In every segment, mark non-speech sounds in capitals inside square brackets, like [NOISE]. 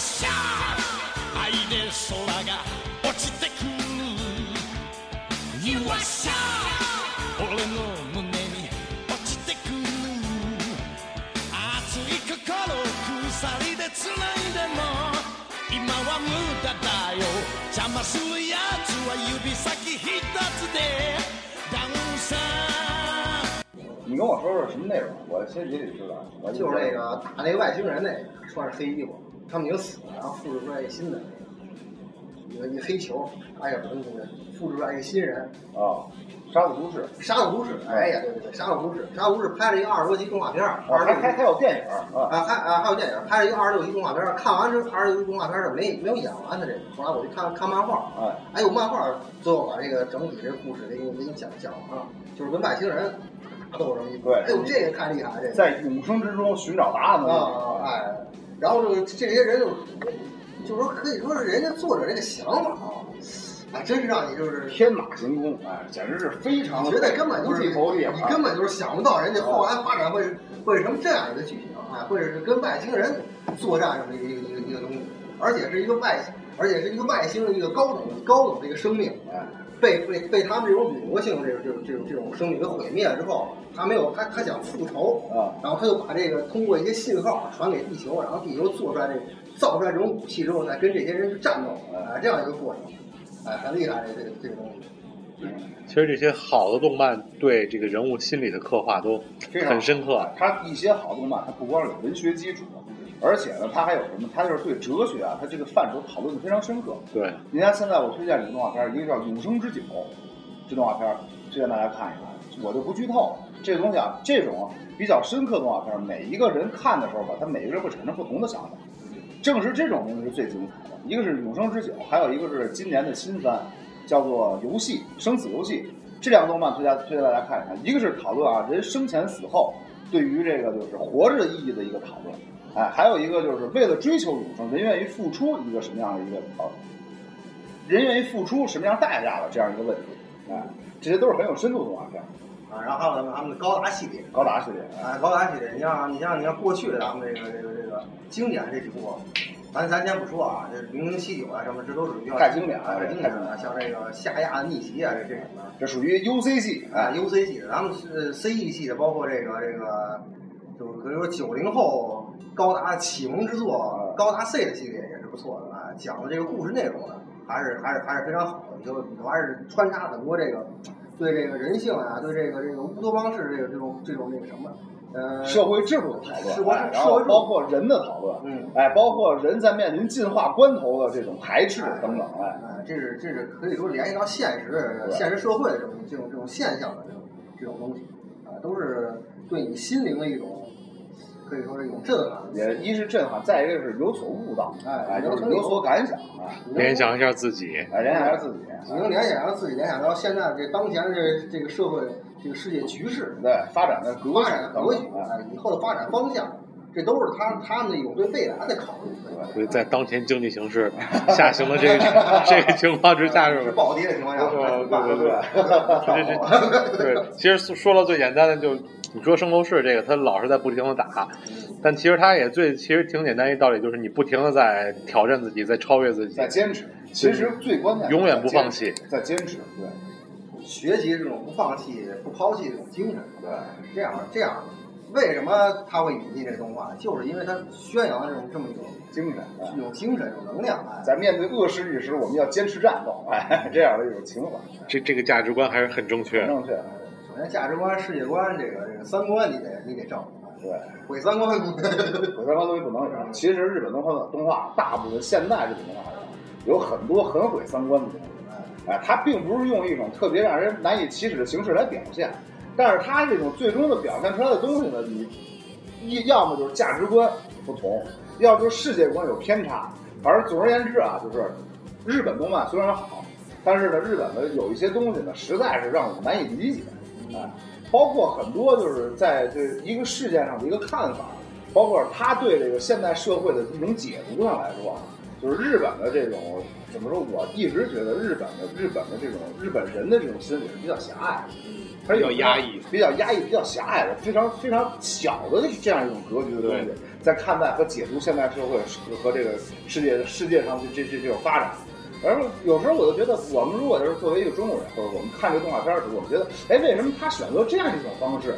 しゃ愛で空が落ちてくる。You are しゃ俺の胸に落ちてくる。熱い心鎖で繋いでも。今は無駄だよ。邪魔するやつは指先一つで。ダウンさ你跟我说说什么内容？我先也得知道。我就是那个打那个外星人那个，穿着黑衣服，他们已经死了，然后复制出来一个新的，一个一黑球，哎呀，不是不是，复制出来一个新人，啊，杀戮都市。杀戮都市，哎呀，对对对，杀戮都市，杀戮都市拍了一个二十多集动画片儿，啊，还二十六还还有电影啊。啊，还啊还有电影，拍了一个二十六集动画片儿，看完这二十六集动画片儿是没没有演完的这个，后来我就看看漫画，哎，哎呦，漫画最后把这个整体这故事给你给你讲讲完了，就是跟外星人打斗这么一部，对。哎呦，这个太厉害了，这个。在永生之中寻找答案的啊，哎，然后这个这些人就就说可以说是人家作者这个想法啊，哎，真是让你就是天马行空，哎，简直是非常的觉得根本就是你根本就是想不到人家后来发展会会是什么这样一个剧情，哎，会是跟外星人作战这么一个一个一个一个东西，而且是一个外，而且是一个外星的一个高等高等的一个生命，哎，被被被他们这种掠夺性的这种这种这种这种生命给毁灭了之后，他没有他他想复仇，啊，然后他就把这个通过一些信号传给地球，然后地球做出来这造出来这种武器之后，再跟这些人去战斗，哎，这样一个过程，哎，很厉害这个这个东西。其实这些好的动漫对这个人物心理的刻画都很深刻。它一些好动漫，它不光有文学基础，而且呢，它还有什么？它就是对哲学啊，它这个范畴讨论的非常深刻。对，你看现在我推荐几个动画片儿，一个叫《永生之酒》，这动画片儿推荐大家看一看。我就不剧透了。这个东西啊，这种比较深刻的动画片儿，每一个人看的时候吧，他每个人会产生不同的想法。正是这种东西是最精彩的。一个是《永生之酒》，还有一个是今年的新番，叫做《游戏生死游戏》。这两个动漫推荐推荐大家看一看。一个是讨论啊人生前死后对于这个就是活着的意义的一个讨论，哎，还有一个就是为了追求永生，人愿意付出一个什么样的一个讨论，人愿意付出什么样代价的这样一个问题，哎，这些都是很有深度的动画片。啊，然后还有咱们的高达系列，高达系列，哎，高达系列，你像你像你像过去的咱们这个这个这个经典这几部，咱咱先不说啊，这零零七九啊什么，这都属于比较太经典了太经典了，像这个夏亚的逆袭啊，这这种的。这属于 UC 系，啊哎，，UC 系的，咱们是 CE 系的，包括这个这个，就是可以说九零后高达启蒙之作，高达 C 的系列也是不错的啊，讲的这个故事内容呢，还是还是还是非常好的，就里头还是穿插很多这个对这个人性啊，对这个这个乌托邦式这个这种这种那个什么，呃，社会制度的讨论，哎然后社会包括人的讨论，嗯。哎，包括人在面临进化关头的这种排斥等等，哎，哎，这是这是可以说联系到现实现实社会的这种这种这种现象的这种这种东西，啊，都是对你心灵的一种可以说是一种震撼。也一是震撼，再一个是有所悟道，哎有，有所感想，啊，联想一下自己，哎，联想一下自己，你能联想到自己联想到现在这当前这这个社会这个世界局势，对发展的格局发展的格局，哎，以后的发展方向，这都是他他们有对未来的考虑。所以在当前经济形势下行的这个 [LAUGHS] 这个情况之下，是吧？是暴跌的情况下，对对对对，其实说到最简单的，就你说圣斗士这个，他老是在不停的打，但其实他也最其实挺简单一道理，就是你不停的在挑战自己，在超越自己在，坚持，其实最关键的永远不放弃，在坚持，对学习这种不放弃、不抛弃这种精神。对，这样这样，为什么他会引进这动画？就是因为他宣扬的这种这么一种精神，哎一种精神、一种能量。哎，在面对恶势力时，我们要坚持战斗，哎，这样的一种情怀，这这个价值观还是很正确正确，首先价值观、世界观，这个这个三观，你得你得正。哎对。毁三观，毁三观东西不能有。其实日本动画动画大部分现代日本动画有很多很毁三观的东西。哎，它并不是用一种特别让人难以启齿的形式来表现，但是他这种最终的表现出来的东西呢，你一要么就是价值观不同，要就是世界观有偏差。反正总而言之啊，就是日本动漫虽然好，但是呢，日本的有一些东西呢，实在是让我们难以理解。哎，包括很多就是在这一个事件上的一个看法，包括他对这个现代社会的一种解读上来说啊，就是日本的这种怎么说？我一直觉得日本的日本的这种日本人的这种心理是比较狭隘的，它比较压抑比较压抑、比较狭隘的，非常非常小的这样一种格局的东西，在看待和解读现代社会和和这个世界世界上这这这这种发展。而有时候我就觉得，我们如果就是作为一个中国人，或者我们看这个动画片的时候，我们觉得，哎，为什么他选择这样一种方式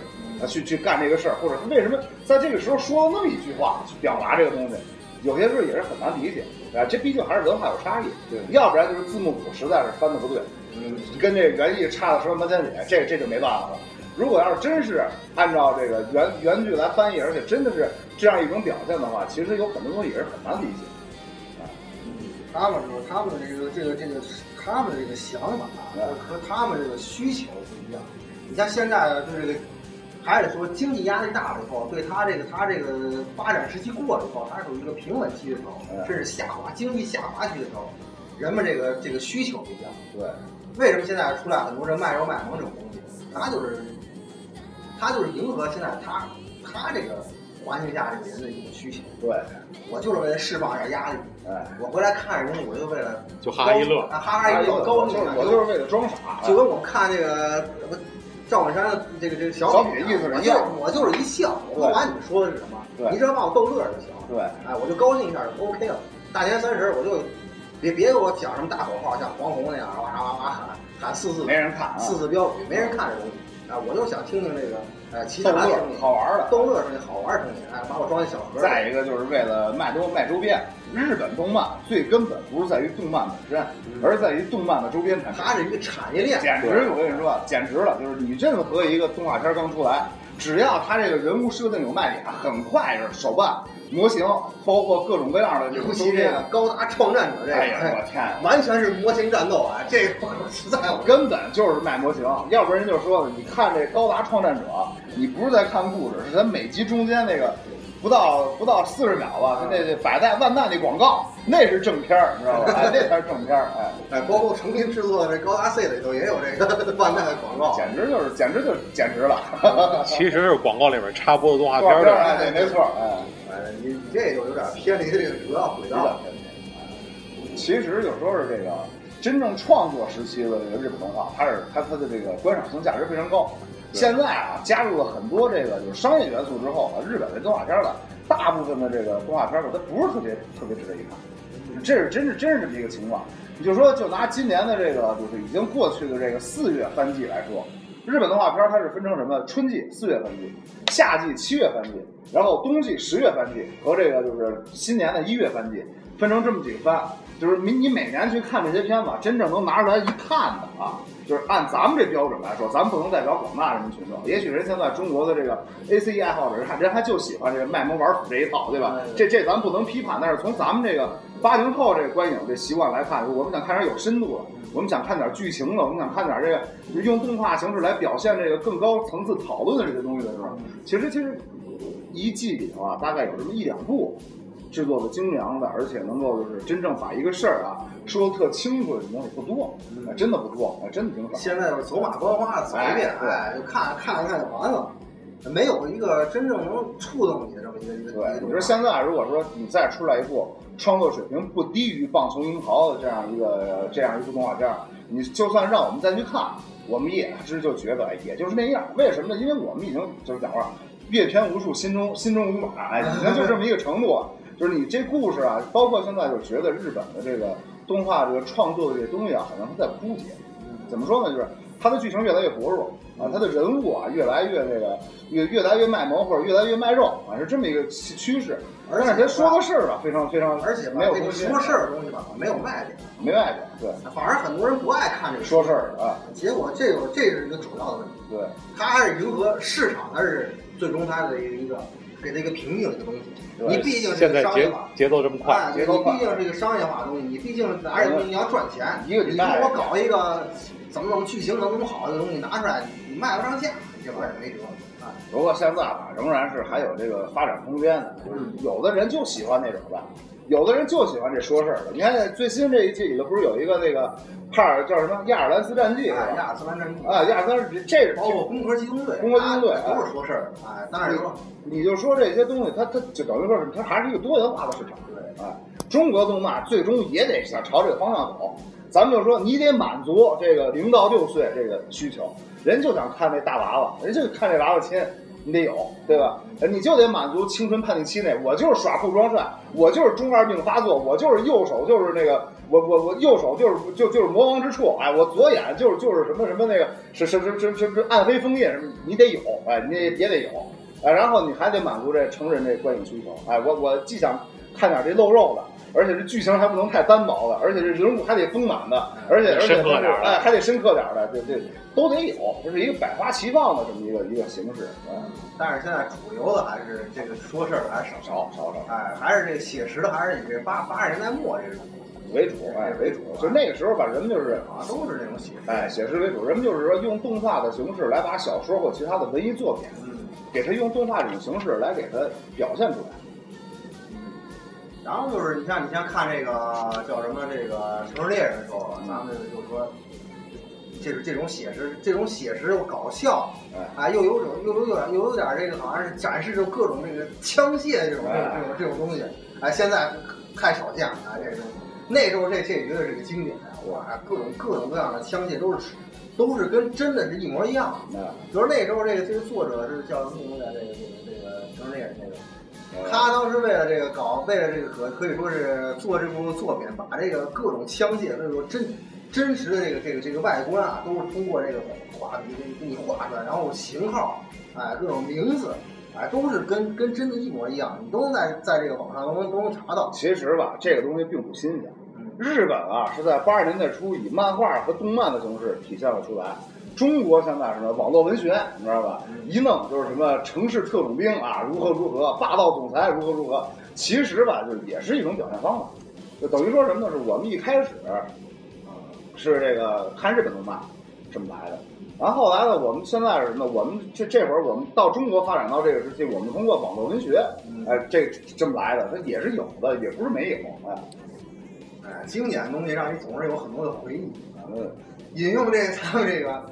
啊去去干这个事儿，或者是为什么在这个时候说了那么一句话去表达这个东西？有些时候也是很难理解啊，这毕竟还是文化有差异，对要不然就是字幕组实在是翻的不对，嗯，跟这个原意差了十万八千里，这这就没办法了。如果要是真是按照这个原原剧来翻译，而且真的是这样一种表现的话，其实有很多东西也是很难理解。他们说他们的这个这个这个他们的这个想法嗯和他们这个需求不一样。你像现在对这个，还是说经济压力大了以后，对他这个他这个发展时期过了以后，它属于一个平稳期的时候，嗯甚至下滑经济下滑期的时候，人们这个这个需求不一样。对，为什么现在出来很多人卖肉卖萌这种东西？他就是他就是迎合现在他他这个环境下这个人的一种需求。对，我就是为了释放一下压力。哎，我回来看这东西，我就为了就哈哈一乐啊哈哈一乐，高兴啊。就是我就是为了装傻，就跟我们看这个不赵本山的这个这个小小品品意思是我就是我就是一笑，我不管你们说的是什么，对你只要把我逗乐就行。对哎，我就高兴一下就 OK 了。大年三十我就别别给我讲什么大口号，像黄宏那样哇哇哇喊喊四字没人看啊四字标语，没人看这东西。哎，我就想听听这个呃其他逗乐的声音，好玩的逗乐声音，好玩的东西，哎，把我装一小盒。再一个就是为了卖多卖周边，日本动漫最根本不是在于动漫本身，而是在于动漫的周边产品。它是一个产业链，简直，我跟你说，简直了！就是你任何一个动画片刚出来，只要他这个人物设定有卖点，很快是手办、模型，包括各种各样的这尤其这个，高达创战者这个，哎呀，我天啊！完全是模型战斗啊！这个实在我根本就是卖模型，[LAUGHS] 要不然人就说了，你看这高达创战者，你不是在看故事，是咱每集中间那个不到不到四十秒吧，那那百代万代那广告，那是正片儿，你知道吧？哎，那才是正片儿，哎，[LAUGHS] 哎，包括重新制作的这高达 C 里头也有这个 [LAUGHS] 万代的广告，简直就是简直就是简直了，[LAUGHS] 其实是广告里面插播的动画片儿的。片儿哎，对，没错，哎。哎，你你这就有点偏离这个主要轨道了。其实有时候是这个真正创作时期的这个日本动画，它是它它的这个观赏性价值非常高。现在啊，加入了很多这个就是商业元素之后啊，日本的动画片呢，大部分的这个动画片吧，它不是特别特别值得一看，这是真是真是这么一个情况。你就说，就拿今年的这个就是已经过去的这个四月番季来说，日本动画片它是分成什么？春季四月番季，夏季七月番季，然后冬季十月番季和这个就是新年的一月番季，分成这么几个番。就是你你每年去看这些片子，真正能拿出来一看的啊，就是按咱们这标准来说，咱们不能代表广大人民群众。也许人现在中国的这个 A C E 爱好者人，人还就喜欢这个卖萌玩腐这一套，对吧？这这咱不能批判，但是从咱们这个八零后这个观影这习惯来看，我们想看点有深度的，我们想看点剧情的，我们想看点这个用动画形式来表现这个更高层次讨论的这些东西的时候，其实其实一季里头啊，大概有这么一两部。制作的精良的，而且能够就是真正把一个事儿啊说的特清楚的东西不多，哎真的不多，哎真的挺少。现在就是走马观花走一遍，哎就看看一看就完了，没有一个真正能触动你的这么一个一个。对，你说现在如果说你再出来一部创作水平不低于《棒球英豪》的这样一个这样一部动画片，你就算让我们再去看，我们也只就觉得哎也就是那样。为什么呢？因为我们已经就是讲话阅片无数，心中心中无马，哎，已经就这么一个程度了。就是你这故事啊，包括现在就觉得日本的这个动画这个创作的这东西啊，好像它在枯竭。怎么说呢？就是它的剧情越来越薄弱啊，它的人物啊越来越这个越越来越卖萌或者越来越卖肉啊，是这么一个趋势。而且说个事儿吧，非常非常，而且没有这个说事儿的东西吧，没有卖点，没卖点，对，反而很多人不爱看这个说事儿啊，结果这个这是一个主要的问题，对，它还是迎合市场，它是最终它的一个给它一个平静的一个东西。你毕竟是现在节个商业化，节奏这么快，哎，节奏快你毕竟是一个商业化的东西，你毕竟拿这东西你要赚钱。你说我搞一个怎么怎么剧情怎么怎么好的东西拿出来，你卖不上价，这玩意儿没辙啊。不过现在吧，仍然是还有这个发展空间的，就是有的人就喜欢那种的，有的人就喜欢这说事儿的。你看最新这一季里头不是有一个那个帕尔叫什么亚尔兰斯战记？亚尔斯兰战记啊，亚尔兰斯这是包括攻壳机动队，攻壳机动队哎都是说事儿的。哎，当然说，你就说这些东西，它它就等于说是它还是一个多元化的市场。对，哎，中国动漫最终也得想朝这个方向走。咱们就说，你得满足这个零到六岁这个需求，人就想看那大娃娃，人就看这娃娃亲，你得有，对吧？你就得满足青春叛逆期内，我就是耍酷装帅，我就是中二病发作，我就是右手就是那个，我我我右手就是就就是魔王之处，哎，我左眼就是就是什么什么那个是是是是是暗黑枫叶什么，你得有，哎，你也也得有，哎，然后你还得满足这成人这观影需求，哎，我我既想看点这露肉的。而且这剧情还不能太单薄的，而且这人物还得丰满的，而且而且它是深刻点哎还得深刻点儿的，这这都得有，这是一个百花齐放的这么一个一个形式，嗯，但是现在主流的还是这个说事儿的还是少少少少。哎，还是这个写实的，还是以这八八十年代末这种为主，哎为主，就那个时候吧，人们就是啊，都是这种写实。哎写实为主，人们就是说用动画的形式来把小说或其他的文艺作品，嗯。给它用动画这种形式来给它表现出来。嗯。然后就是你像你像看这个叫什么这个《城市猎人》的时候，咱们就说。这种这种写实，这种写实又搞笑，哎啊，又有种又有点又有点这个，好像是展示着各种这个枪械这种这种这种这种东西，哎，现在太少见了，啊，这个东西。那时候这这绝对是个经典，哇，各种各种各样的枪械都是都是跟真的是一模一样。的比如那时候这个这个作者是叫什么名字来？这个这个这个城市猎人这个。呃他当时为了这个搞，为了这个可可以说是做这部作品，把这个各种枪械，那种真真实的这个这个这个外观啊，都是通过这个画笔给你给你画出来，然后型号，哎，各种名字，哎，都是跟跟真的一模一样，你都能在在这个网上都能都能查到。其实吧，这个东西并不新鲜。嗯日本啊是在八十年代初以漫画和动漫的形式体现了出来。中国现在什么网络文学，你知道吧？一弄就是什么城市特种兵啊，如何如何，霸道总裁如何如何。其实吧，就是也是一种表现方法，就等于说什么呢？是我们一开始，呃，是这个看日本动漫这么来的。然后后来呢，我们现在是什么？我们这这会儿我们到中国发展到这个时期，我们通过网络文学，哎，这这么来的，它也是有的，也不是没有，哎，哎，经典的东西让你总是有很多的回忆。嗯。引用这个咱们这个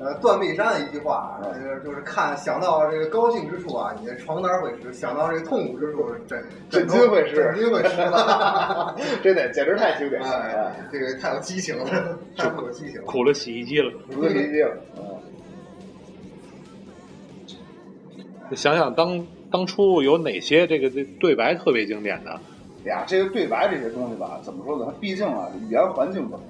呃断臂山的一句话，嗯就是就是看想到这个高兴之处啊，你的床单会湿；想到这个痛苦之处，枕枕头巾会湿枕巾会湿了。[LAUGHS] 真的简直太经典了，这个太有激情了，[LAUGHS] 太富有激情了。苦了洗衣机了。苦了洗衣机了，嗯，想想当当初有哪些这个这对白特别经典的？呀，这个对白这些东西吧，怎么说呢？它毕竟啊，语言环境不同。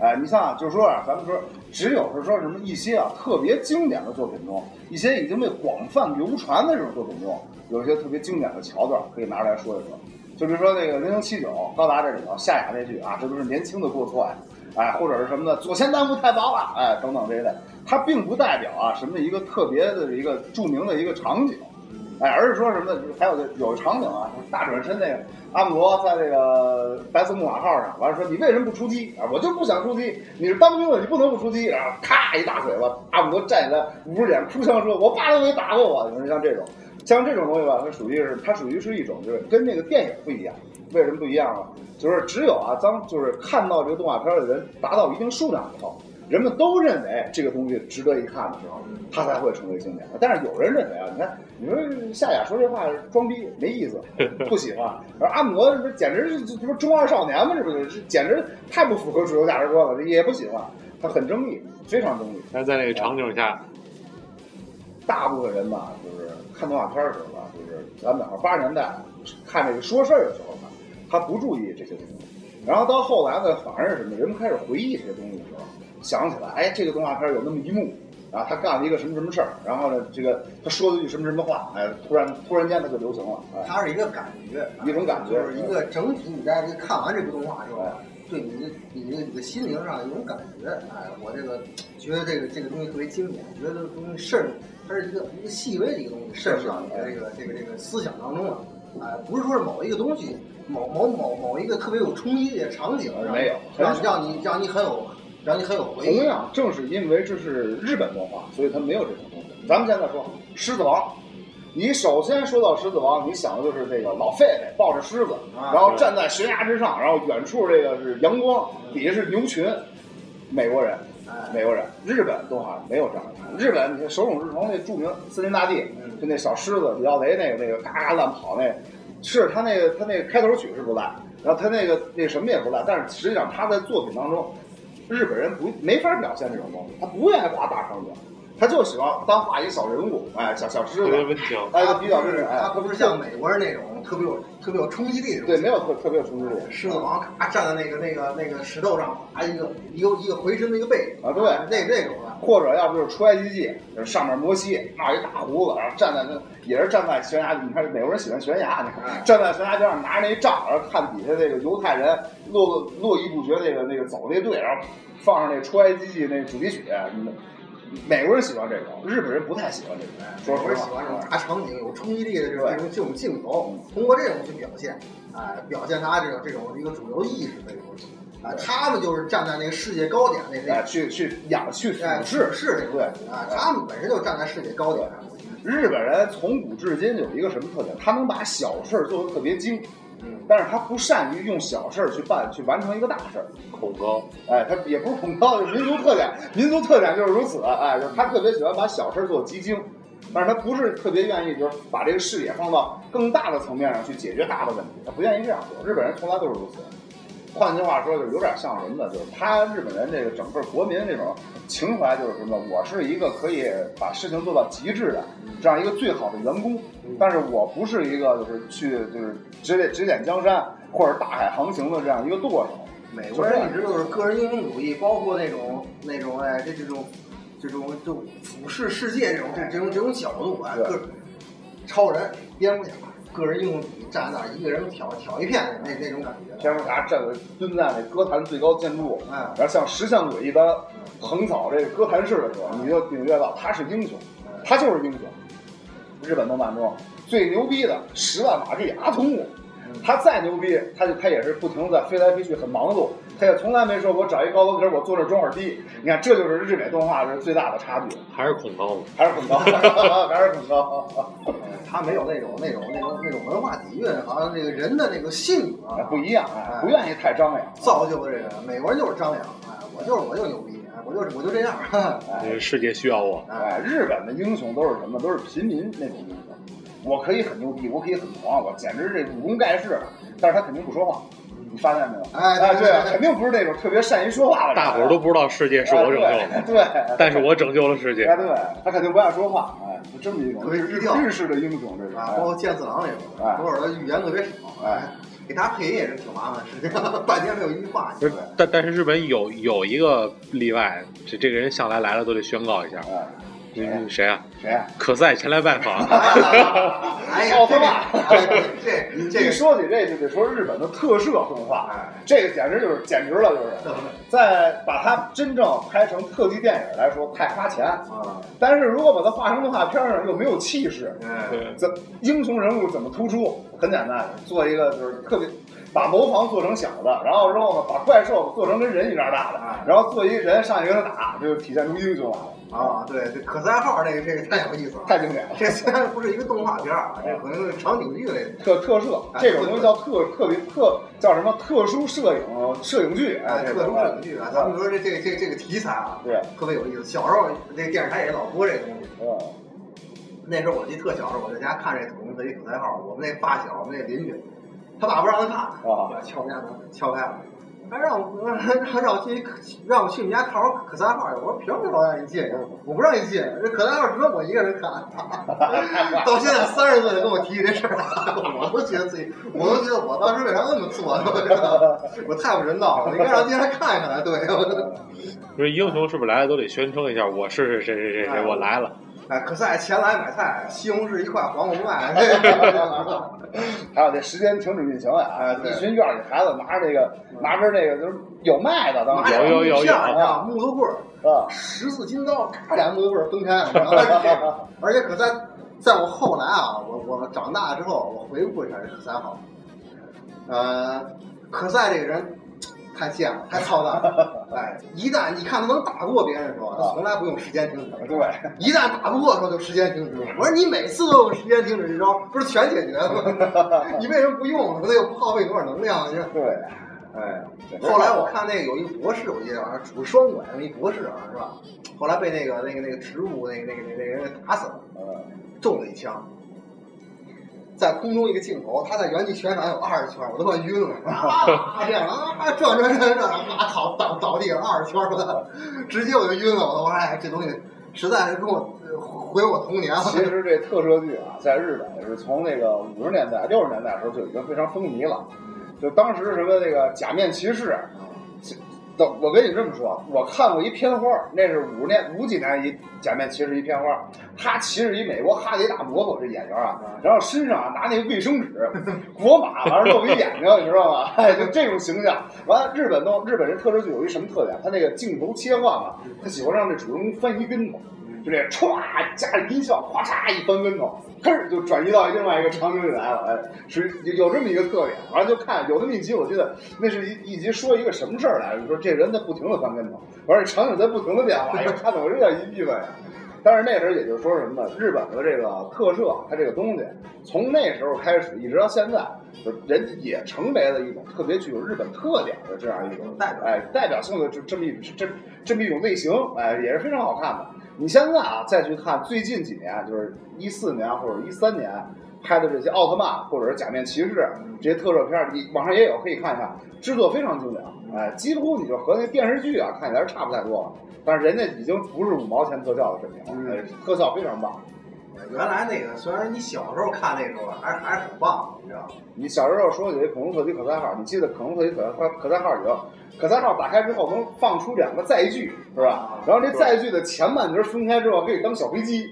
哎，你像啊，就是说啊，咱们说，只有是说什么一些啊特别经典的作品中，一些已经被广泛流传的这种作品中，有一些特别经典的桥段可以拿出来说一说。就比如说那个零零七九高达这里头夏雅那句啊，这都是年轻的过错呀，哎，或者是什么的左前单步太薄了，哎，等等这一类，它并不代表啊什么一个特别的一个著名的一个场景。哎，而是说什么呢？还有个有场景啊，大转身那个阿姆罗在这个白色木马号上，完了说你为什么不出击啊？我就不想出击，你是当兵的，你不能不出击。然后咔一大嘴巴，阿姆罗站起来，捂着脸哭腔说：“我爸都没打过我。”你说像这种，像这种东西吧，它属于是它属于是一种就是跟那个电影不一样。为什么不一样呢？就是只有啊，当就是看到这个动画片的人达到一定数量以后，人们都认为这个东西值得一看的时候，它才会成为经典。但是有人认为啊，你看，你说夏雅说这话装逼没意思，[LAUGHS] 不喜欢。而阿摩这简直是这不中二少年吗？这不是，这简直太不符合主流价值观了，也不喜欢。他很争议，非常争议。但是在那个场景下，大部分人吧，就是看动画片的时候吧，就是咱们八十年代看这个说事儿的时候吧，他不注意这些东西。然后到后来呢，反而是什么？人们开始回忆这些东西的时候，想起来，哎，这个动画片有那么一幕，然后他干了一个什么什么事儿，然后呢，这个他说了一句什么什么话，哎，突然突然间他就流行了，哎，它是一个感觉，一种感觉就是一个整体。你在这看完这部动画之后哎，对你的你的你的心灵上有一种感觉。哎，我这个觉得这个这个东西特别经典，觉得这个东西渗，它是一个一个细微的一个东西渗入到你的这个这个这个思想当中了。哎，不是说是某一个东西，某某某某一个特别有冲击力的场景，让没有让让你让你很有让你很有回忆。同样，正是因为这是日本动画，所以它没有这种东西。咱们现在说《狮子王》，你首先说到狮子王，你想的就是这个老狒狒抱着狮子，啊然后站在悬崖之上，然后远处这个是阳光，底下是牛群。美国人，哎，美国人，日本动画没有这样的。日本，你看手冢治虫那著名森林大地，就那小狮子李奥雷那个那个嘎嘎乱跑那，是他那个他那个开头曲是不赖，然后他那个那什么也不赖，但是实际上他在作品当中，日本人不没法表现这种东西，他不愿意画大场景，他就喜欢当画一小人物，哎，小小狮子特别，温情。哎，他比较就是哎，他不是像美国人那种特别有特别有冲击力的那种。对，没有特特别有冲击力。狮子王咔站在那个那个那个石头上，啪一个一个一个回身的一个背影啊对那那种的，或者要不就是出埃及记，就是上面摩西闹一大胡子，然后站在那也是站在悬崖，你看美国人喜欢悬崖，你看站在悬崖边上拿着那一杖，然后看底下那个犹太人络络绎不绝那个那个走那队，然后放上那出埃及记那主题曲，嗯美国人喜欢这种，日本人不太喜欢这种。说我实话，喜欢这种大场景、有冲击力的这种这种这种镜头，通过这种去表现，哎，表现他这种这种一个主流意识的这种，啊，他们就是站在那个世界高点那哎，那，去去仰去哎，俯视，是这种对啊，他们本身就站在世界高点上，日本人从古至今有一个什么特点？他能把小事儿做得特别精，嗯，但是他不善于用小事儿去办去完成一个大事儿。恐高，哎，他也不是恐高，就是民族特点，民族特点就是如此。哎，就是他特别喜欢把小事儿做极精，但是他不是特别愿意就是把这个视野放到更大的层面上去解决大的问题，他不愿意这样做。日本人从来都是如此。换句话说，就是有点像什么呢？就是他日本人这个整个国民这种情怀，就是什么？我是一个可以把事情做到极致的这样一个最好的员工，但是我不是一个就是去就是指点指点江山或者大海航行的这样一个舵手。美国人一直都是个人英雄主义，包括那种那种哎这这种这种就俯视世界这种这这种这种角度啊，对个超人、蝙蝠侠，个人英雄主义站在那儿一个人挑挑一片那那种感觉。蝙蝠侠站在蹲在那歌坛最高建筑，哎然后像石像鬼一般横扫这个歌坛市的时候，你就领略到他是英雄，他就是英雄。日本动漫中最牛逼的十万马力阿童木，他再牛逼，他就他也是不停的在飞来飞去，很忙碌，他也从来没说我找一高楼顶我坐这儿装会儿逼。你看，这就是日美动画是最大的差距，还是恐高吗？还是恐高，还是恐高。[LAUGHS] 他没有那种那种那种那种文化底蕴，好像这个人的那个性格啊不一样，哎，不愿意太张扬。造就的这个美国人就是张扬，哎，我就是我就牛逼，哎，我就是我就这样，[LAUGHS] 世界需要我。哎，日本的英雄都是什么？都是平民那种英雄。我可以很牛逼，我可以很狂，我简直这武功盖世，但是他肯定不说话。你发现没有？哎哎，对对对对肯定不是那种特别善于说话的人。大伙儿都不知道世界是我拯救的，哎对，但是我拯救了世界。哎，对，他肯定不爱说话，哎，就这么一种特别日日式的英雄，这是。啊，哎包括剑次郎那种，哎偶尔的语言特别少，哎，给他配音也是挺麻烦的事情，半天没有一句话。但但是日本有有一个例外，这这个人向来来了都得宣告一下。谁啊？谁啊？可赛前来拜访。[LAUGHS] 哎呀，奥特曼这 [LAUGHS] 这这一说起这就得说日本的特摄动画，哎。这个简直就是简直了，就是。[LAUGHS] 在把它真正拍成特技电影来说太花钱，啊，但是如果把它画成动画片呢又没有气势，怎英雄人物怎么突出？很简单，做一个就是特别。把楼房做成小的，然后之后呢，把怪兽做成跟人一样大的，然后做一人上去跟他打，就体现出英雄来了，啊，对，这可赛号这个这个太有意思了。太经典了。这虽然不是一个动画片儿啊，这可能是场景剧类的。特特摄哎这种东西叫特特别特叫什么特殊摄影摄影剧哎，这特殊摄影剧啊，咱们说这这这这个题材啊，对，特别有意思。小时候这电视台也老播这个东西。嗯那时候我记得特小时候，我在家看这《恐龙特一可赛号》，我们那发小，我们那邻居，他爸不让他看，啊敲我们家门，敲开了，还让我让让我进去，让我去你们家看会儿可赛号去。我说凭什么老让你进？我不让你进，这可赛号只能我一个人看。[LAUGHS] 到现在三十岁了跟我提起这事儿来，我都觉得自己，我都觉得我当时为啥那么做呢？[LAUGHS] 我太不人道了，应该让大家看一看才对。[LAUGHS] 不是英雄是不是来了都得宣称一下我是谁谁谁谁谁，我来了。哎，可赛前来买菜，西红柿一块，黄瓜不卖。[LAUGHS] [LAUGHS] 还有这时间停止运行呀！哎对。一群院里孩子拿着这个拿着这个就是有卖的，当时。有有有有。啊，木头棍儿，啊，十字金刀，咔俩木头棍儿分开 [LAUGHS] 而且可赛，在我后来啊，我我长大之后，我回顾一下这可赛号，呃，可赛这个人太贱了，太操蛋了。[LAUGHS] 哎，一旦你看他能打过别人的时候，他从来不用时间停止。对，一旦打不过的时候就时间停止。我说你每次都用时间停止这招，不是全解决了吗？[LAUGHS] 你为什么不用呢？他又耗费多少能量？你说对，哎，后来我看那个有一个博士，我记得好像拄双拐，有一博士啊，是吧？后来被那个那个那个植物那个那个那个那个人打死了，嗯，中了一枪。在空中一个镜头，他在原地旋转有二十圈，我都快晕了啊！[LAUGHS] 这样啊，转转转转，啊，倒倒倒地上二十圈了，直接我就晕了。我说哎，这东西实在是跟我毁我童年了。其实这特摄剧啊，在日本是从那个五十年代、六十年代的时候就已经非常风靡了。就当时什么那个假面骑士，等我跟你这么说，我看过一片花，那是五十年五几年一假面骑士一片花，他骑着一美国哈雷大摩托，这演员啊，然后身上啊拿那个卫生纸裹马，完了露一眼睛，你知道吗？哎，就这种形象。完了，日本都日本人特摄剧有一什么特点？他那个镜头切换啊，他喜欢让这主人公翻一跟头。就这歘加着音效，咵嚓一翻跟头，吭就转移到另外一个场景里来了。哎，是有这么一个特点。完了就看有那么一集，我记得那是一一集说一个什么事儿来着？说这人在不停的翻跟头，完了场景在不停的变化，哎呦，看得我有点一闭嘴。但是那时候也就是说什么呢？日本的这个特摄，它这个东西，从那时候开始一直到现在，就人也成为了一种特别具有日本特点的这样一种代表哎代表性的这这么一这这么一种类型，哎，也是非常好看的。你现在啊，再去看最近几年，就是一四年或者一三年拍的这些奥特曼或者是假面骑士这些特摄片儿，你网上也有可以看一看，制作非常精良，哎，几乎你就和那电视剧啊看起来是差不太多了。但是人家已经不是五毛钱特效的水平了，哎，特效非常棒。原来那个虽然你小时候看那时候还是还是很棒的，你知道吗？你小时候说有一恐龙特级可赛号，你记得恐龙特级可赛可赛号以后，可赛号打开之后能放出两个载具，是吧？然后这载具的前半截分开之后可以当小飞机，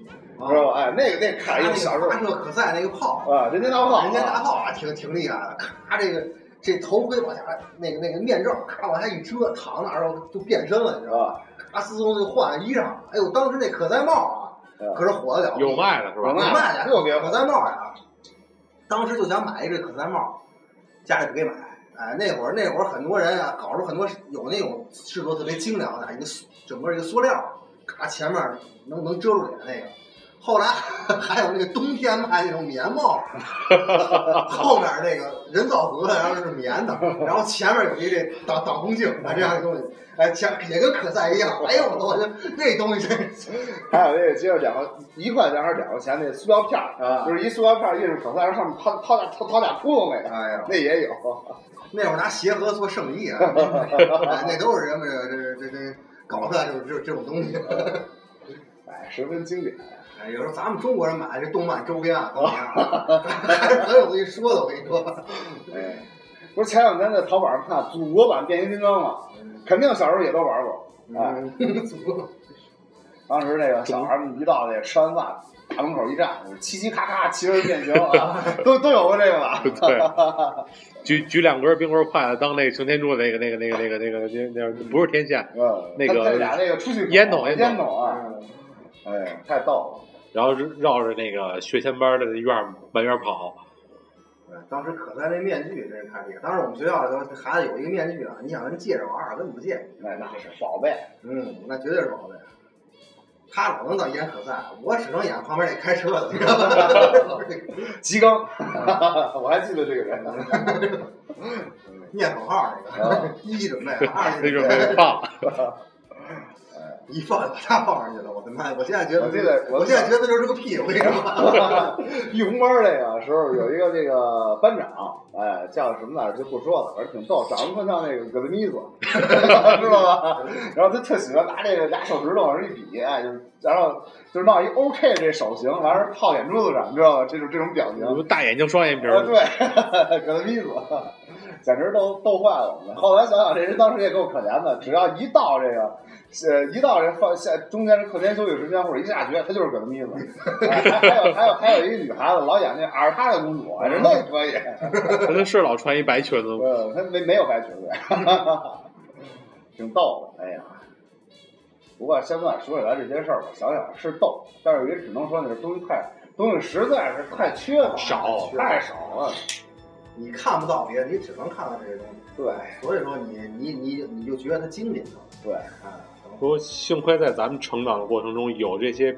知道吧？哎，那个那个看一那个小时候发射可赛那个炮，啊，人间大炮，人间大炮啊，挺挺厉害的。咔，这个这头盔往下，那个那个面罩，咔往下一遮，躺那儿就变身了，你知道吧？啊，咔，自动就换衣裳。哎呦，当时那可赛帽啊，嗯可是火得了，有卖的是吧？有卖的特别火可赛帽呀。当时就想买一个可赛帽，家里不给买。哎，那会儿那会儿很多人啊，搞出很多有那种制作特别精良的一个塑整个一个塑料，咔前面能能遮住脸那个。后来 [LAUGHS] 还有那个冬天卖那种棉帽，[LAUGHS] 后面那个人造革的，然后是棉的，然后前面有一这挡挡风镜啊这样的东西，哎，前也跟可赛一样。哎呦我那东西真是 [LAUGHS] 还有那个接着两个一块钱还是两块钱那塑料片儿啊就是一塑料片儿印着可赛，然后上面掏掏俩掏掏俩窟窿那个，哎呀那也有。那会儿拿鞋盒做生意啊，哎那都是人们这这这这搞出来就是这这种东西。哎，十分经典。哎，有时候咱们中国人买这动漫周边啊，怎么样？还是很有东西说的，我跟你说。哎，不是前两天在淘宝上看祖国版变形金刚嘛？肯定小时候也都玩过。哎，嗯，[LAUGHS] 当时那个小孩们一到那吃完饭，大门口一站，嘁嘁咔咔，骑着变形啊，[LAUGHS] 都都有过这个吧？对，举举两根冰棍筷子当那个擎天柱那个那个那个那个那个那那不是天线，嗯，那个俩那个出去烟筒烟筒啊，哎，太逗了。然后绕着那个学前班的院儿满院跑，对当时可赛那面具真是太厉害。当时我们学校里头孩子有一个面具啊，你想跟借着玩儿，根本不借。那那是宝贝，嗯，那绝对是宝贝。他老能当演可赛，我只能演旁边那开车的？[LAUGHS] 吉刚，我还记得这个人呢。念口号那个，一准备，二那准备，放，一放就把他放上去了。我的妈呀！我现在觉得，我记得我我现在觉得就是个屁。我跟你说，[LAUGHS] 义红班那个时候有一个这个班长，哎，叫什么来着就不说了，反正挺逗，长得特像那个葛德米子，[LAUGHS] 知道吧？然后他特喜欢拿这个俩手指头往上一比，哎，就是然后就是闹一 OK 这手型，完事儿套眼珠子上，你知道吧？这种这种表情。大眼睛双眼皮啊，儿，对，[LAUGHS] 葛德米子，简直逗逗坏了我们。后来想想，这人当时也够可怜的，只要一到这个，呃，一到这放下中间是课间休息时间或者一下学，他就是葛德米子。哎还还有还有还有一个女孩子老演那阿尔塔的公主，哎，人那可以。那是老穿一白裙子吗？呃，他没没有白裙子，[LAUGHS] 挺逗的。哎呀，不过现在说起来这些事儿吧，想想是逗，但是也只能说那个东西太东西实在是太缺乏，少太少了。你看不到别的，你只能看到这些东西。对所以说你你你你就觉得它经典了，对，啊，不过幸亏在咱们成长的过程中有这些，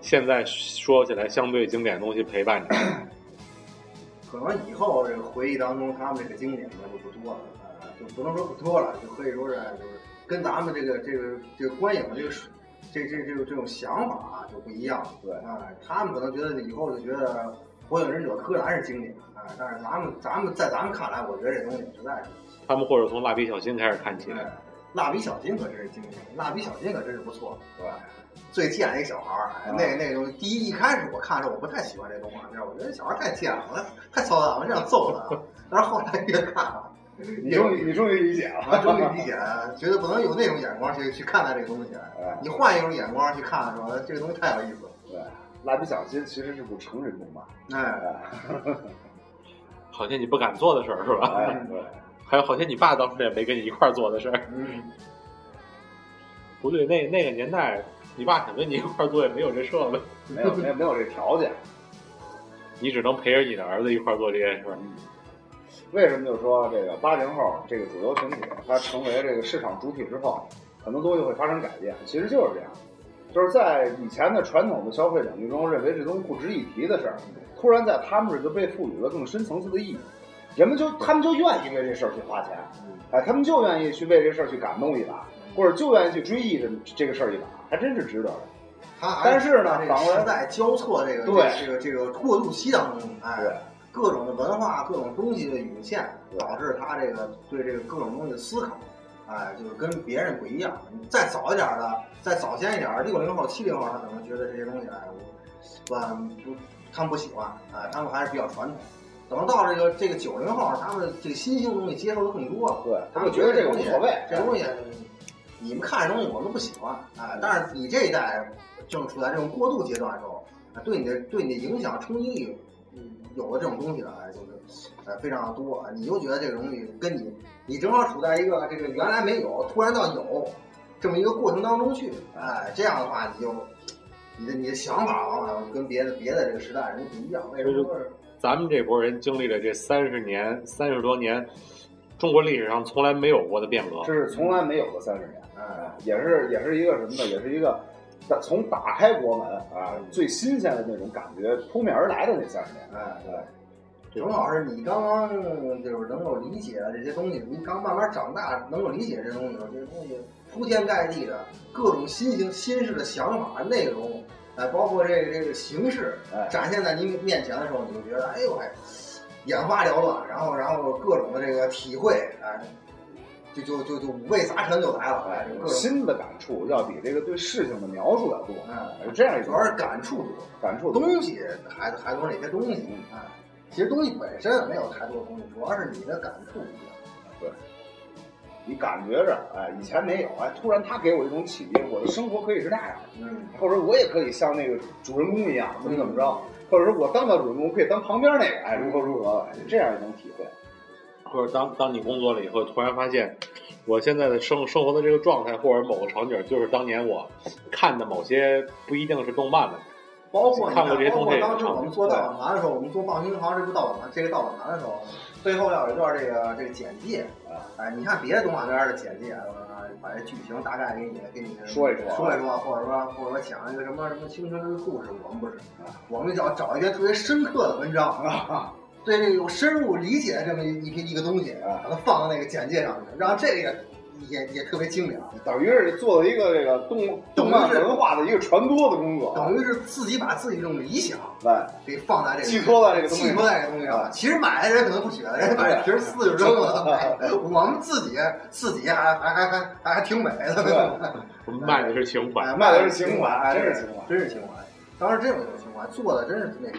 现在说起来相对经典的东西陪伴着。[CLEARS THROAT] 可能以后这个回忆当中，他们这个经典的就不多了，啊，就不能说不多了，就可以说是就是跟咱们这个这个这个观影的这个这这这个这种想法啊就不一样了。对啊，他们可能觉得以后就觉得《火影忍者》柯南是经典啊，但是咱们咱们在咱们看来，我觉得这东西实在是。他们或者从蜡笔小新开始看起，哎，蜡笔小新可真是经典，蜡笔小新可真是不错，对吧？最贱的一个小孩儿，哎那那个东西，第一一开始我看的时候我不太喜欢这动画片儿，我觉得小孩儿太贱了，太操蛋了，我这样揍他。但是后来越看啊，[LAUGHS] 你终于你终于理解了，啊，终于理解，觉得不能有那种眼光去去看待这个东西。哎你换一种眼光去看的时候，这个东西太有意思了。对，蜡笔小新其实是部成人动漫，哎，哎好像你不敢做的事儿是吧？哎，[LAUGHS] 对，还有好像你爸当时也没跟你一块儿做的事儿。嗯，不对，那那个年代，你爸想跟你一块儿做也没有这设备，没有没有没有这条件。[LAUGHS] 你只能陪着你的儿子一块儿做这件事儿。为什么就说这个八零后这个主流群体，它成为这个市场主体之后，很多东西会发生改变？其实就是这样，就是在以前的传统的消费领域中，认为这东西不值一提的事儿，突然在他们这儿就被赋予了更深层次的意义，人们就他们就愿意为这事儿去花钱，哎，他们就愿意去为这事儿去感动一把，或者就愿意去追忆这这个事儿一把，还真是值得的。他还但是呢反过来时代交错这个对。这个这个过渡期当中，哎，各种的文化、各种东西的涌现，导致他这个对这个各种东西的思考，哎，就是跟别人不一样。你再早一点的，再早先一点儿，六零后、七零后，他可能觉得这些东西，哎，我，我不，他们不喜欢，哎，他们还是比较传统。等到这个这个九零后，他们这个新兴东西接受的更多了，对，他们觉得这个无所谓，这东西你们看这东西我们不喜欢，哎，但是你这一代正处在这种过渡阶段的时候，啊对你的对你的影响冲击力，嗯有的这种东西呢，哎，就是呃非常的多，你就觉得这个东西跟你你正好处在一个这个原来没有，突然到有这么一个过程当中去，哎，这样的话你就你的你的想法往往跟别的别的这个时代人不一样，为什么说？咱们这波人经历了这三十年、三十多年，中国历史上从来没有过的变革。这是从来没有的三十年。哎，也是也是一个什么呢？也是一个打从打开国门啊，最新鲜的那种感觉扑面而来的那三十年。哎，对，正好是你刚刚就是能够理解这些东西，你刚慢慢长大，能够理解这东西的时候，这些东西铺天盖地的各种新型新式的想法、内容，哎，包括这个这个形式哎展现在您面前的时候，你就觉得，哎呦哎，眼花缭乱，然后然后各种的这个体会，哎，就就就就五味杂陈就来了，哎，各种，新的感触要比这个对事情的描述要多，哎，是这样一种主要是感触多。感触。东西还还都是哪些东西？啊，其实东西本身没有太多东西，主要是你的感触不一样。你感觉着，哎，以前没有，哎，突然他给我一种启迪，我的生活可以是那样的，嗯，或者说我也可以像那个主人公一样，怎么怎么着，或者说我当到主人公可以当旁边那个，哎，如何如何，哎这样一种体会。或者当当你工作了以后，突然发现，我现在的生生活的这个状态，或者某个场景，就是当年我看的某些不一定是动漫的，包括你看过这些东西包括当时我们做盗版盘的时候，我们做棒星行这部盗版盘，这个盗版盘的时候，最后要有一段这个这个简介啊，哎，你看别的动画片的简介，啊，把这剧情大概给你给你说一说说一说，或者说或者说讲一个什么什么青春的故事，我们不是，我们要找一些特别深刻的文章啊，对这个有深入理解这么一一一个东西，啊把它放到那个简介上去，让这个也也也特别精良。等于是做了一个这个动动漫文化的一个传播的工作，等于是自己把自己这种理想哎，给放在这个寄托在这个东西上寄托在这个东西上啊。其实买的人可能不觉得，人家把这皮儿撕就扔了。[LAUGHS] 哎我们自己自己还还还还还还挺美的，我们卖的是情怀。哎卖的是情怀哎真是情怀真是情怀。当时真有这种情怀，做的真是那啥，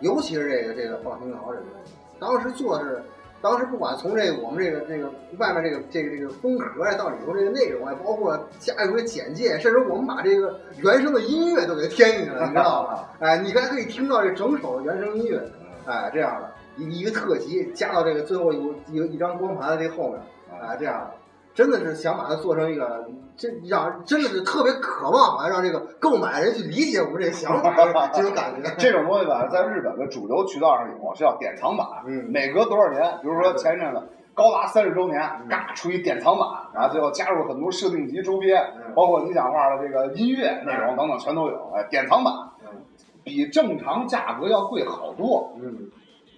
尤其是这个这个放心好这个东西，当时做的是。当时不管从这个我们这个这个外面这个这个这个封壳啊，到里头这个内容啊，包括加入的简介，甚至我们把这个原声的音乐都给添进去了，你知道吧？[LAUGHS] 哎，你还可以听到这整首的原声音乐，哎，这样的一一个特辑加到这个最后一一个一张光盘的这后面，哎，这样的，真的是想把它做成一个，这让真的是特别渴望啊，让这个购买人去理解我们这个想法，这种感觉。[LAUGHS] 这种东西吧，在日本的主流渠道上有，是叫典藏版。嗯每隔多少年，比如说前一阵子高达三十周年，嘎出一典藏版，然后最后加入很多设定集周边，嗯包括你讲话的这个音乐内容等等，全都有。哎，典藏版嗯比正常价格要贵好多。嗯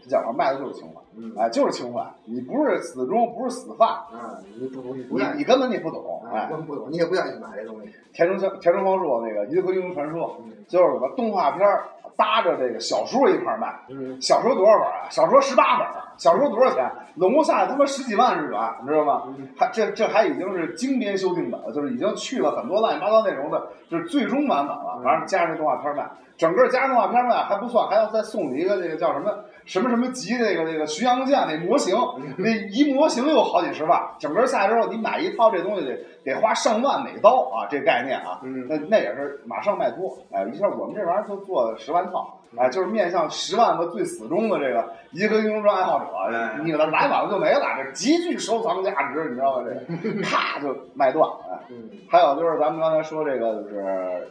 讲话卖的就是情怀，嗯哎，就是情怀。你不是死忠，不是死饭，啊，你不你不你愿意你根本你不懂。啊，哎，根本不懂，你也不愿意买这东西。田中香田中芳树那个《银河英雄传说》，嗯就是什么动画片儿搭着这个小说一块儿卖。嗯小说多少本啊？小说十八本儿，小说多少钱？拢共下来他妈十几万日元，你知道吗？嗯还这这还已经是精编修订版了，就是已经去了很多乱七八糟内容的，就是最终版本了。嗯完了加上这动画片儿卖，整个加上动画片儿卖还不算，还要再送你一个那个叫什么什么什么级那个那个巡洋舰那模型，嗯 [LAUGHS] 那一模型又好几十万，整个下来之后你买一套这东西得得花上万美刀啊，这概念啊。嗯那那也是马上卖脱，哎，一下我们这玩意儿就做十万套，哎，就是面向十万个最死忠的这个一个英雄传爱好者，哎你给他来晚了就没了，这极具收藏价值，你知道吗？这 [LAUGHS] 个咔就卖断，哎，嗯还有就是咱们刚才说这个就是《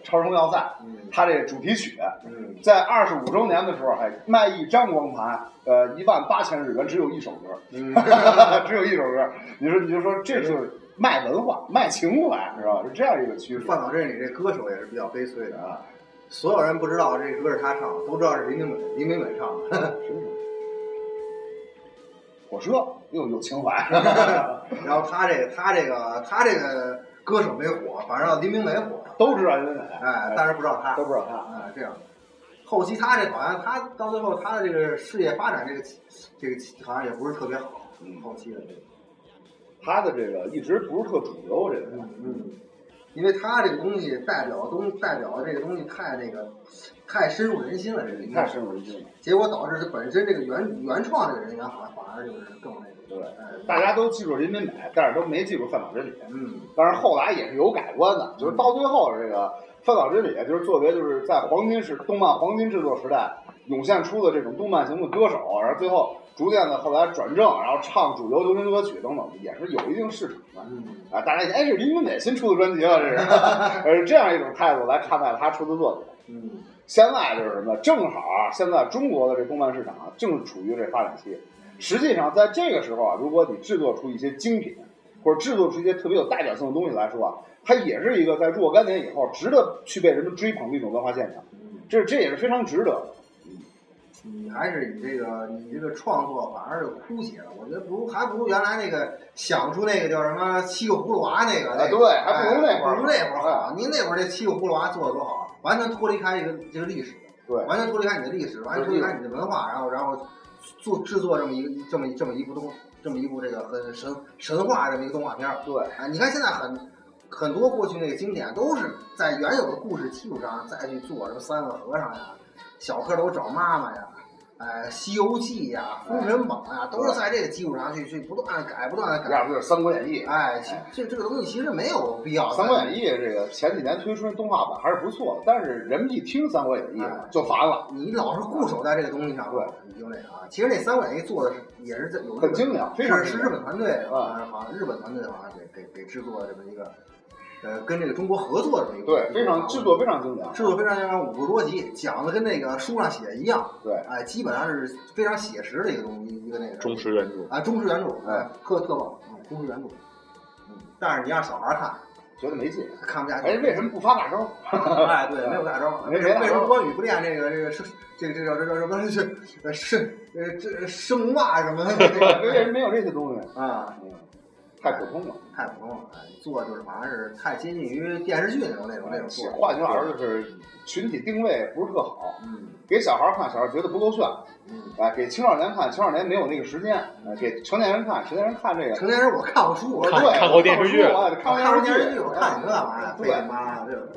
超时空要塞》，嗯它这主题曲嗯在二十五周年的时候，还卖一张光盘，呃，一万八千日元，只有一首歌，嗯，[LAUGHS] 只有一首歌，你说你就说这就是卖文化、卖情怀，知道吧？是这样一个趋势。范老这里这歌手也是比较悲催的啊。所有人不知道这歌是他唱的，都知道是林明美林明美唱的。[LAUGHS] 火车又有情怀，[LAUGHS] 然后他这个他这个他这个歌手没火，反正林明美火，都知道林美，哎，但是不知道他，都不知道他。哎，这样。后期他这好像他到最后他的这个事业发展这个这个好像也不是特别好，嗯后期的这个，他的这个一直不是特主流，这个人。嗯，因为他这个东西代表的东代表的这个东西太那个太深入人心了，这个你太深入人心了。结果导致他本身这个原原创这个人员好像反而就是更那个，对哎，大家都记住林美美，但是都没记住范岛真理。嗯但是后来也是有改观的，就是到最后这个范岛真理，就是作为就是在黄金时动漫黄金制作时代涌现出的这种动漫型的歌手，然后最后逐渐的后来转正，然后唱主流流行歌曲等等，也是有一定市场的。嗯啊，大家哎，这是林俊杰新出的专辑了，这是，[LAUGHS] 呃，是这样一种态度来看待他出的作品。嗯现在就是什么？正好啊，现在中国的这动漫市场啊，正处于这发展期。实际上，在这个时候啊，如果你制作出一些精品，或者制作出一些特别有代表性的东西来说啊，它也是一个在若干年以后值得去被人们追捧的一种文化现象。嗯，这这也是非常值得的。你还是你这个你这个创作反而是枯竭了，我觉得不如还不如原来那个想出那个叫什么七个葫芦娃那个，那个啊对还不如那会儿哎不如那会儿好哎。您那会儿这七个葫芦娃做的多好，完全脱离开一个这个历史，对，完全脱离开你的历史，完全脱离开你的文化，然后然后做制作这么一个这么一这么一部东这么一部这个很神神话这么一个动画片儿。对，啊，你看现在很很多过去那个经典都是在原有的故事基础上再去做，什么三个和尚呀，小蝌蚪找妈妈呀，哎，《西游记》呀，《封神榜》呀，都是在这个基础上去去不断的改，不断的改。要不就是《三国演义》。哎，其这这个东西其实没有必要。《三国演义》这个前几年推出的动画版还是不错的，但是人们一听《三国演义》就烦了，你老是固守在这个东西上，对，你就那啥。其实那《三国演义》做的是也是在有很精良，非常是是日本团队，啊好像日本团队好像给给给制作的这么一个，呃，跟这个中国合作的这么一个，对，非常制作非常精良。制作非常精良，五十多集，讲的跟那个书上写的一样，对，哎，基本上是非常写实的一个东西，一个那个忠实原著。啊，忠实原著，哎哎，特特棒，嗯，忠实原著，嗯，但是你让小孩看，觉得没劲。看不下去。哎，为什么不发大招？哎，对，没有大招。[LAUGHS] 为什么为什么关羽不练这个这个是这个这叫这叫什么是呃生呃这生袜什么的为什么没有这些东西？啊？嗯，太普通了。太普通了，哎，做就是好像是太接近于电视剧那种那种那种做法。换句话说，就是群体定位不是特好，嗯给小孩看，小孩觉得不够炫；嗯，哎，给青少年看，青少年没有那个时间；哎，给成年人看，成年人看这个。成年人我看过书，我对，说看过电视剧哎看我看过电视剧，我看你这干嘛呀？对妈这个。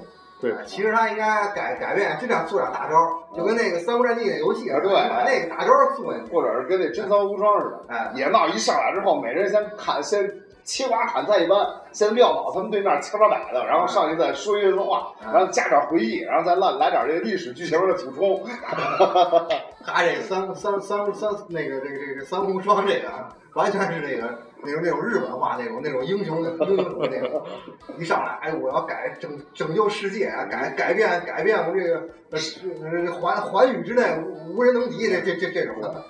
对哎其实他应该改改变，真想做点大招，就跟那个《三国战记》那游戏似的，啊对把那个大招做进去。或者是跟那真三无双似的，哎，也闹一上来之后，每人先看，先切瓜砍菜一般，先撂倒他们对面千八百的，然后上去再说一段话，嗯然后加点回忆，然后再来来点这个历史剧情的补充。[LAUGHS] 他这个三三三三那个这个这个三红双这个，完全是那个那种那种日本话那种那种英雄英雄那种，一上来哎我要改拯拯救世界啊，改改变改变我这个呃寰寰宇之内无无人能敌这这这这种的，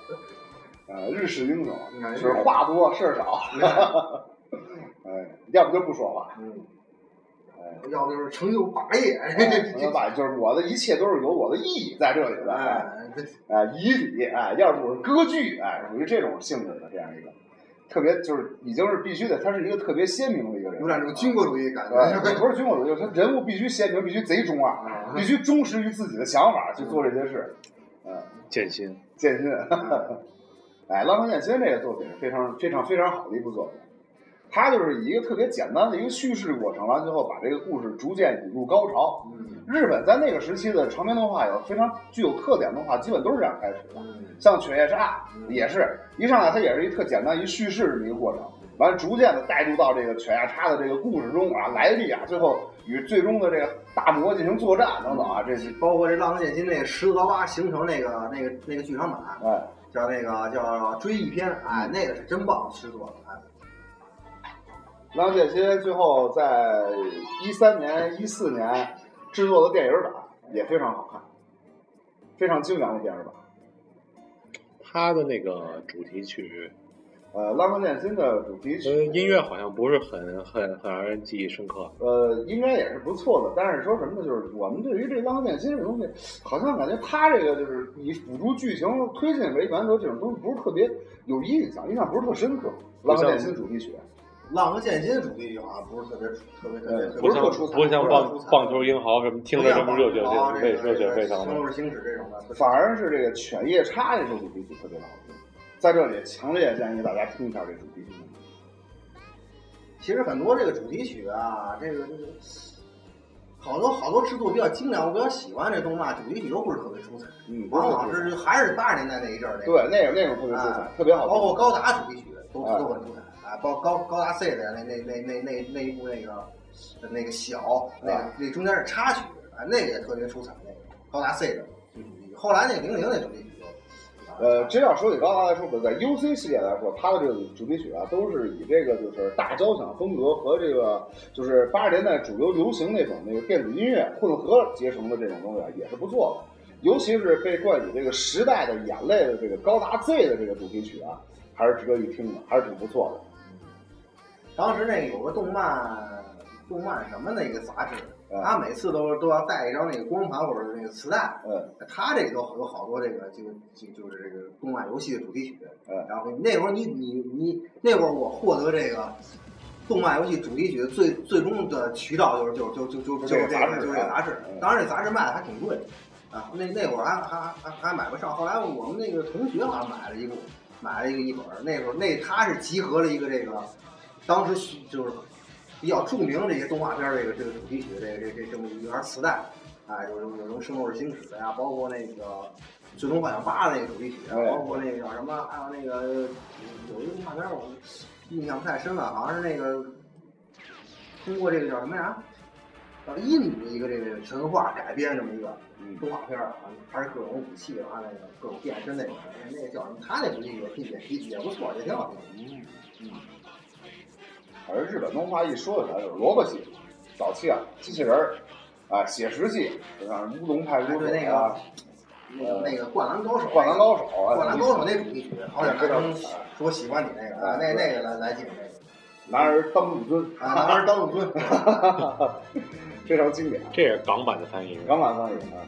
呃，日式英雄就是话多事儿少，[LAUGHS] 哎，要不就不说话，嗯，哎。要不就是成就霸业，[LAUGHS] 成就霸业，就是我的一切都是有我的意义在这里的，哎，哎以礼，哎，要是我是歌剧，哎，属于这种性质的这样一个，特别就是已经是必须的，他是一个特别鲜明的一个人，有点这种军国主义感对，觉，不是军国主义，他人物必须鲜明，必须贼中二，啊。必须忠实于自己的想法去做这些事，嗯，剑心，剑心，[LAUGHS] 哎，《浪客剑心》这个作品是非常非常非常好的一部作品，它就是以一个特别简单的一个叙事过程，完最后把这个故事逐渐引入高潮。嗯日本在那个时期的长篇动画有非常具有特点的动画，基本都是这样开始的。嗯像《犬夜叉》也是一上来它也是一特简单一叙事这么一个过程，完了逐渐的带入到这个犬夜叉的这个故事中啊，来历啊，最后与最终的这个大魔进行作战等等啊，这些包括这《浪客剑心》那个十刀疤形成那个那个那个剧场版，哎。叫那个叫追忆篇，哎，那个是真棒的制作，哎，《浪剑心》最后在一三年、一四年制作的电影版也非常好看，非常精良的电影版。他的那个主题曲，呃，《浪漫剑心》的主题呃，曲，音乐好像不是很很很让人记忆深刻。呃，应该也是不错的。但是说什么呢？就是我们对于这《浪漫剑心》这东西，好像感觉他这个就是以辅助剧情推进为原则，这种东西不是特别有印象，印象不是特深刻。《浪漫剑心》主题曲，《浪客剑心》主题曲好像不是特别特别特别特别，不像不是特出彩不像棒棒球英豪什么，听着这么热血啊，沸热血沸腾《的。生日行驶》这种的，反而是这个《犬夜叉》这首主题曲特别的好听。在这里强烈建议大家听一下这主题曲。其实很多这个主题曲啊，这个这个好多好多制作比较精良，我比较喜欢这动漫主题曲都不是特别出彩，嗯，往往不是是还是八十年代那一阵儿那个，对那个那种特别出彩，特别好听。包括高达主题曲都哎都很出彩啊，包括高高达 C 的那那那那那那一部那个那个小那那中间是插曲啊，那个也特别出彩，那个高达 C 的主题曲，后来那个零零那主题曲。呃，真要说起高达来说，不在 UC 系列来说，它的这个主题曲啊，都是以这个就是大交响风格和这个就是八十年代主流流行那种那个电子音乐混合结成的这种东西啊，也是不错的。尤其是被冠以这个时代的眼泪的这个高达 Z 的这个主题曲啊，还是值得一听的，还是挺不错的。当时那个有个动漫，动漫什么的一个杂志，嗯他每次都都要带一张那个光盘或者是那个磁带，嗯他这里头有好多这个这个就就是这个动漫游戏的主题曲，嗯然后那会儿你你你那会儿我获得这个动漫游戏主题曲的最最终的渠道就是就就就就就是这个杂志就是这个杂志嗯，当然这杂志卖的还挺贵。啊，那那会儿还还还还买不上，后来我们那个同学好像买了一部，买了一个一本儿。那会儿那他是集合了一个这个，当时就是比较著名的这些动画片儿这个这个主题曲，这个这这这么一盘磁带，哎，有有有什么《圣斗士星矢》的呀，包括那个《最终幻想八》的那个主题曲，包括那个叫什么，还有那个有一个动画片儿我印象不太深了，好像是那个通过这个叫什么呀？叫印度的一个这个神话改编这么一个嗯，动画片儿啊，还是各种武器啊，那个各种变身那种，那那个叫什么？他那主题曲也也也不错，也挺好听的。嗯反正日本动画一说起来就是萝卜戏，早期啊，机器人儿啊，写实戏，就像乌龙派出所对那个啊，那个那个灌篮高手，灌篮高手啊，灌篮高手那主题曲，好像知道说说喜欢你那个啊，那那个来来记那个男儿当入樽，啊，男儿当入樽，[LAUGHS] 非常经典。这也是港版的翻译。港版翻译啊。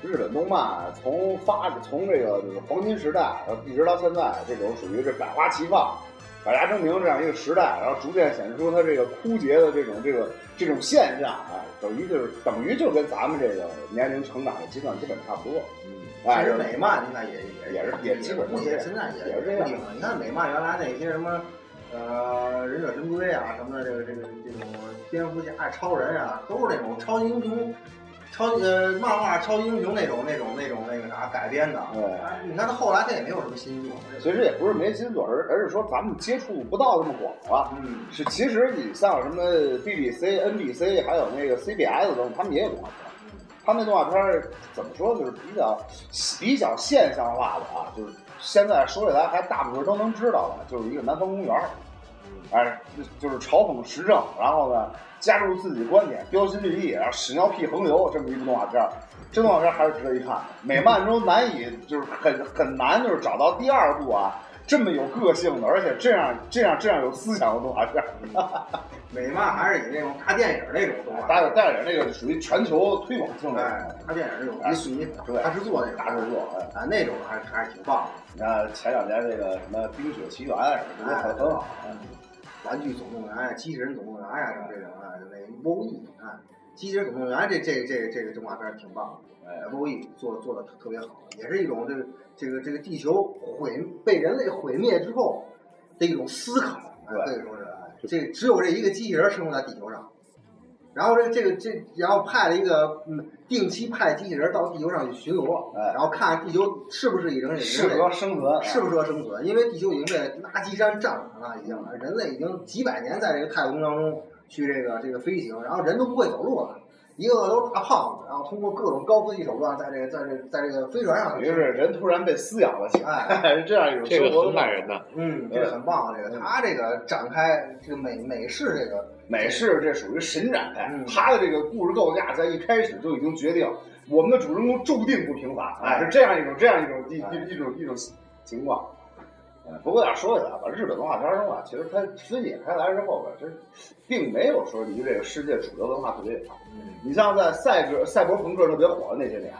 日本动漫从发从这个就是黄金时代，一直到现在，这种属于是百花齐放、百家争鸣这样一个时代，然后逐渐显示出它这个枯竭的这种这个这种现象，哎，等于就是等于就跟咱们这个年龄成长的阶段基本差不多。嗯，哎其实美漫现在也也也是也基本目前现在也是这样不定了。你看美漫原来那些什么。呃，忍者神龟啊，什么的，这个这个这种蝙蝠侠、超人啊，都是那种超级英雄、超呃漫画超级英雄那种那种那种那个啥改编的。对啊你看他后来他也没有什么新作。其实也不是没新作，而而是说咱们接触不到那么广了。嗯，是，其实你像什么 BBC、NBC，还有那个 CBS 等，他们也有动画片儿。他们那动画片怎么说，就是比较比较现象化的啊，就是现在说起来还大部分都能知道的，就是一个南方公园儿，哎，就就是嘲讽时政，然后呢加入自己观点，标新立异，然后屎尿屁横流这么一部动画片儿。这动画片儿还是值得一看，美漫中难以就是很很难就是找到第二部啊这么有个性的，而且这样这样这样有思想的动画片儿。[LAUGHS] 美漫还是以那种大电影那种动画，大带点那个属于全球推广性的，哎，大电影那种，你属于对大制作那种，大制作，啊，那种还还是挺棒的。你看前两年那个什么《冰雪奇缘》什么的，很很好。玩具总动员、机器人总动员呀，什么这种啊，那 OE 啊，机器人总动员这这这这个动画片挺棒的，，VOE 做的做的特别好，也是一种这个这个这个地球毁被人类毁灭之后的一种思考，可以说是。这只有这一个机器人生活在地球上，然后这这个这，然后派了一个嗯，定期派机器人到地球上去巡逻，哎，然后看看地球是不是已经适合生存，适不适合生存？因为地球已经被垃圾山占满了，已经人类已经几百年在这个太空当中去这个这个飞行，然后人都不会走路了。一个个都是大胖子，然后通过各种高科技手段，在这个在这在这个飞船上，于是人突然被撕咬了起来，[LAUGHS] 是这样一种这个很感人的，嗯，这个很棒，这个他这个展开这个美美式这个美式这属于神展开，他的这个故事构架在一开始就已经决定我们的主人公注定不平凡，哎，是这样一种这样一种一一一种一种情况。不过要说起来吧，日本文化片中啊，其实它分解开来之后吧，这并没有说离这个世界主流文化特别远。你像在赛格赛博朋克特别火的那些年，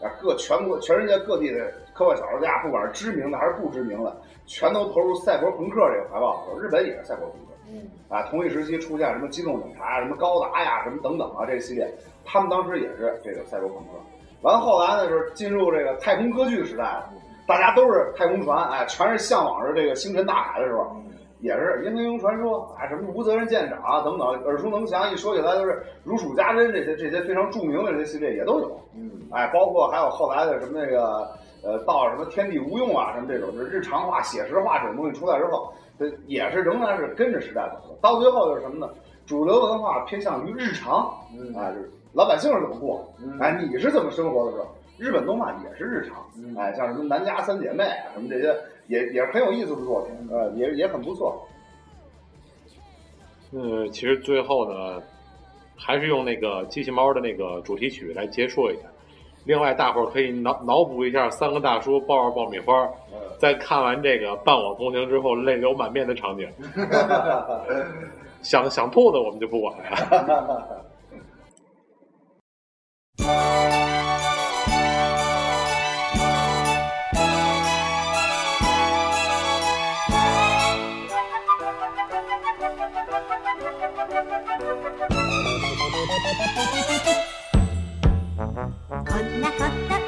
啊，各全国全世界各地的科幻小说家，不管是知名的还是不知名的，全都投入赛博朋克这个怀抱。日本也是赛博朋克，嗯，啊，同一时期出现什么机动警察、什么高达呀、什么等等啊，这个系列，他们当时也是这个赛博朋克。完后来呢，就是进入这个太空歌剧时代了。大家都是太空船，哎，全是向往着这个星辰大海的时候，也是英雄传说，啊，什么无责任舰长啊等等，耳熟能详，一说起来都是如数家珍。这些这些非常著名的这些系列也都有，嗯，哎，包括还有后来的什么那个，呃，到什么天地无用啊，什么这种，就是日常化、写实化这种东西出来之后，这也是仍然是跟着时代走的。到最后就是什么呢？主流文化偏向于日常，啊，就是老百姓是怎么过，哎，你是怎么生活的时候。日本动漫也是日常，哎，像什么《南家三姐妹》什么这些，也也是很有意思的作品，呃，也也很不错。嗯，其实最后呢，还是用那个机器猫的那个主题曲来结束一下。另外，大伙儿可以脑脑补一下三个大叔抱着爆米花，在看完这个《伴我同行》之后泪流满面的场景。[LAUGHS] 想想吐的我们就不管了。[LAUGHS] そんなこと